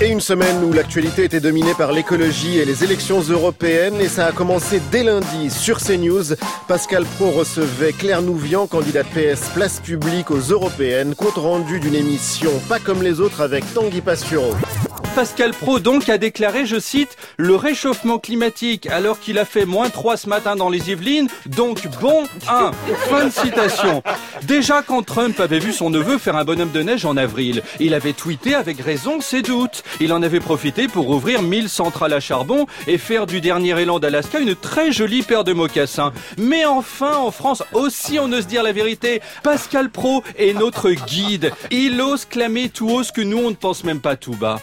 Et une semaine où l'actualité était dominée par l'écologie et les élections européennes et ça a commencé dès lundi sur CNews. Pascal Pro recevait Claire Nouvian, candidate PS Place Publique aux européennes, compte rendu d'une émission pas comme les autres avec Tanguy Pastureau. Pascal Pro donc a déclaré, je cite, le réchauffement climatique alors qu'il a fait moins 3 ce matin dans les Yvelines, donc bon 1. Fin de citation. Déjà quand Trump avait vu son neveu faire un bonhomme de neige en avril, il avait tweeté avec raison ses doutes. Il en avait profité pour ouvrir 1000 centrales à charbon et faire du dernier élan d'Alaska une très jolie paire de mocassins. Mais enfin, en France aussi, on ose dire la vérité. Pascal Pro est notre guide. Il ose clamer tout haut ce que nous on ne pense même pas tout bas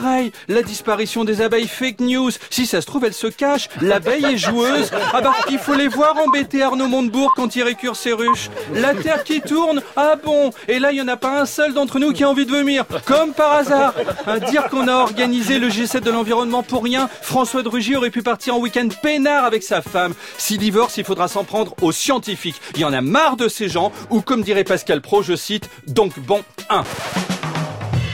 pareil, la disparition des abeilles fake news. Si ça se trouve, elle se cache. L'abeille est joueuse. Ah bah, il faut les voir embêter Arnaud Montebourg quand il récure ses ruches. La terre qui tourne. Ah bon? Et là, il n'y en a pas un seul d'entre nous qui a envie de vomir. Comme par hasard. Dire qu'on a organisé le G7 de l'environnement pour rien. François de Rugy aurait pu partir en week-end peinard avec sa femme. Si divorce, il faudra s'en prendre aux scientifiques. Il y en a marre de ces gens. Ou comme dirait Pascal Pro, je cite, donc bon, un.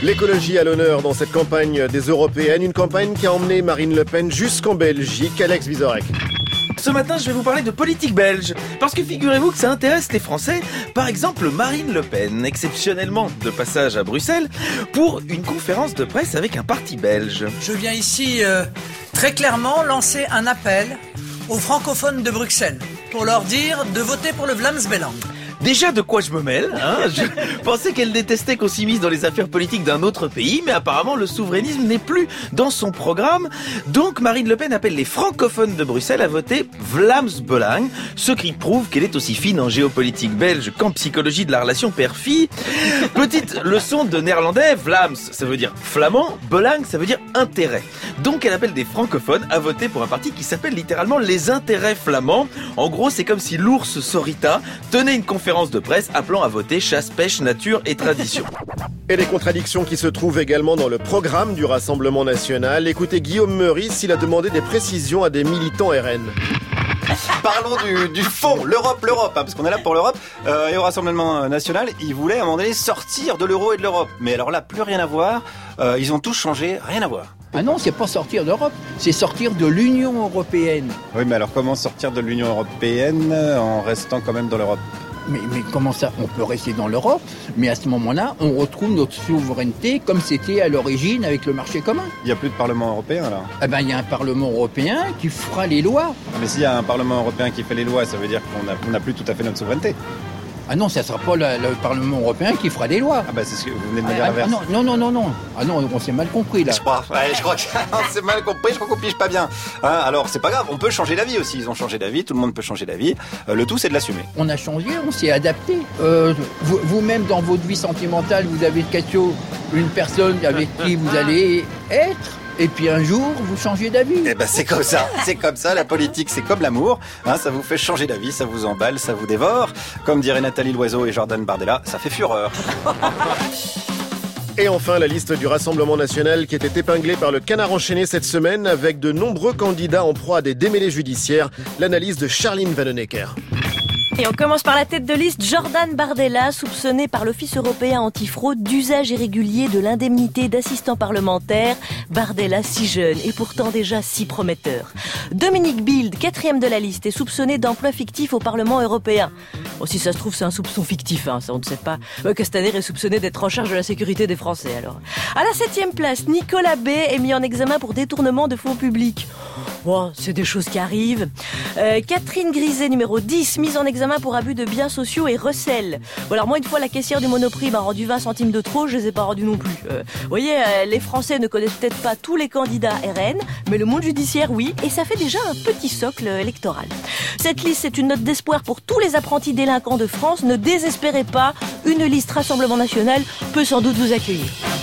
L'écologie à l'honneur dans cette campagne des européennes, une campagne qui a emmené Marine Le Pen jusqu'en Belgique. Alex Vizorek. Ce matin, je vais vous parler de politique belge. Parce que figurez-vous que ça intéresse les Français. Par exemple, Marine Le Pen, exceptionnellement de passage à Bruxelles, pour une conférence de presse avec un parti belge. Je viens ici euh, très clairement lancer un appel aux francophones de Bruxelles pour leur dire de voter pour le Vlaams Belang. Déjà de quoi je me mêle hein Je pensais qu'elle détestait qu'on s'immisce dans les affaires politiques d'un autre pays, mais apparemment le souverainisme n'est plus dans son programme. Donc Marine Le Pen appelle les francophones de Bruxelles à voter Vlaams Belang, ce qui prouve qu'elle est aussi fine en géopolitique belge qu'en psychologie de la relation père-fille. Petite leçon de néerlandais, Vlaams ça veut dire flamand, Belang ça veut dire intérêt. Donc elle appelle des francophones à voter pour un parti qui s'appelle littéralement les intérêts flamands. En gros c'est comme si l'ours Sorita tenait une conférence de presse appelant à voter chasse, pêche, nature et tradition. Et les contradictions qui se trouvent également dans le programme du Rassemblement national. Écoutez Guillaume Meurice, il a demandé des précisions à des militants RN. Parlons du, fond, l'Europe, l'Europe, hein, parce qu'on est là pour l'Europe. Euh, et au Rassemblement national, ils voulaient à un moment donné sortir de l'euro et de l'Europe. Mais alors là, plus rien à voir. Euh, ils ont tous changé, rien à voir. Ah non, c'est pas sortir d'Europe, c'est sortir de l'Union européenne. Oui, mais alors comment sortir de l'Union européenne en restant quand même dans l'Europe? Mais, comment ça On peut rester dans l'Europe, mais à ce moment-là, on retrouve notre souveraineté comme c'était à l'origine avec le marché commun. Il n'y a plus de Parlement européen là Eh ben, il y a un Parlement européen qui fera les lois. Mais s'il y a un Parlement européen qui fait les lois, ça veut dire qu'on n'a plus tout à fait notre souveraineté. Ah non, ça ne sera pas le, Parlement européen qui fera des lois. Ah bah c'est ce que vous venez de me dire ah, non, non, non, non, Ah non, on s'est mal compris là. Je crois, je crois qu'on s'est mal compris, je crois qu'on pige pas bien. Hein, alors c'est pas grave, on peut changer d'avis aussi. Ils ont changé d'avis, tout le monde peut changer d'avis. Euh, le tout c'est de l'assumer. On a changé, on s'est adapté. Euh, vous-même dans votre vie sentimentale, vous avez quelque une personne avec qui vous allez être et puis un jour, vous changez d'avis. Eh ben c'est comme ça, c'est comme ça. La politique, c'est comme l'amour. Hein, ça vous fait changer d'avis, ça vous emballe, ça vous dévore. Comme dirait Nathalie Loiseau et Jordan Bardella, ça fait fureur. Et enfin, la liste du Rassemblement national qui était épinglée par le canard enchaîné cette semaine avec de nombreux candidats en proie à des démêlés judiciaires. L'analyse de Charline Vanhoenacker. Et on commence par la tête de liste, Jordan Bardella, soupçonné par l'Office européen antifraude d'usage irrégulier de l'indemnité d'assistant parlementaire. Bardella, si jeune et pourtant déjà si prometteur. Dominique Bild, quatrième de la liste, est soupçonné d'emploi fictif au Parlement européen. Bon, si ça se trouve, c'est un soupçon fictif, hein, ça on ne sait pas. Castaner est soupçonné d'être en charge de la sécurité des Français, alors. À la septième place, Nicolas B est mis en examen pour détournement de fonds publics. Bon, c'est des choses qui arrivent. Euh, Catherine Griset, numéro 10, mise en examen pour abus de biens sociaux et recel. Bon, alors moi, une fois, la caissière du Monoprix m'a rendu 20 centimes de trop, je les ai pas rendus non plus. Euh, vous voyez, euh, les Français ne connaissent peut-être pas tous les candidats RN, mais le monde judiciaire, oui, et ça fait déjà un petit socle électoral. Cette liste, c'est une note d'espoir pour tous les apprentis de France. Ne désespérez pas, une liste Rassemblement National peut sans doute vous accueillir.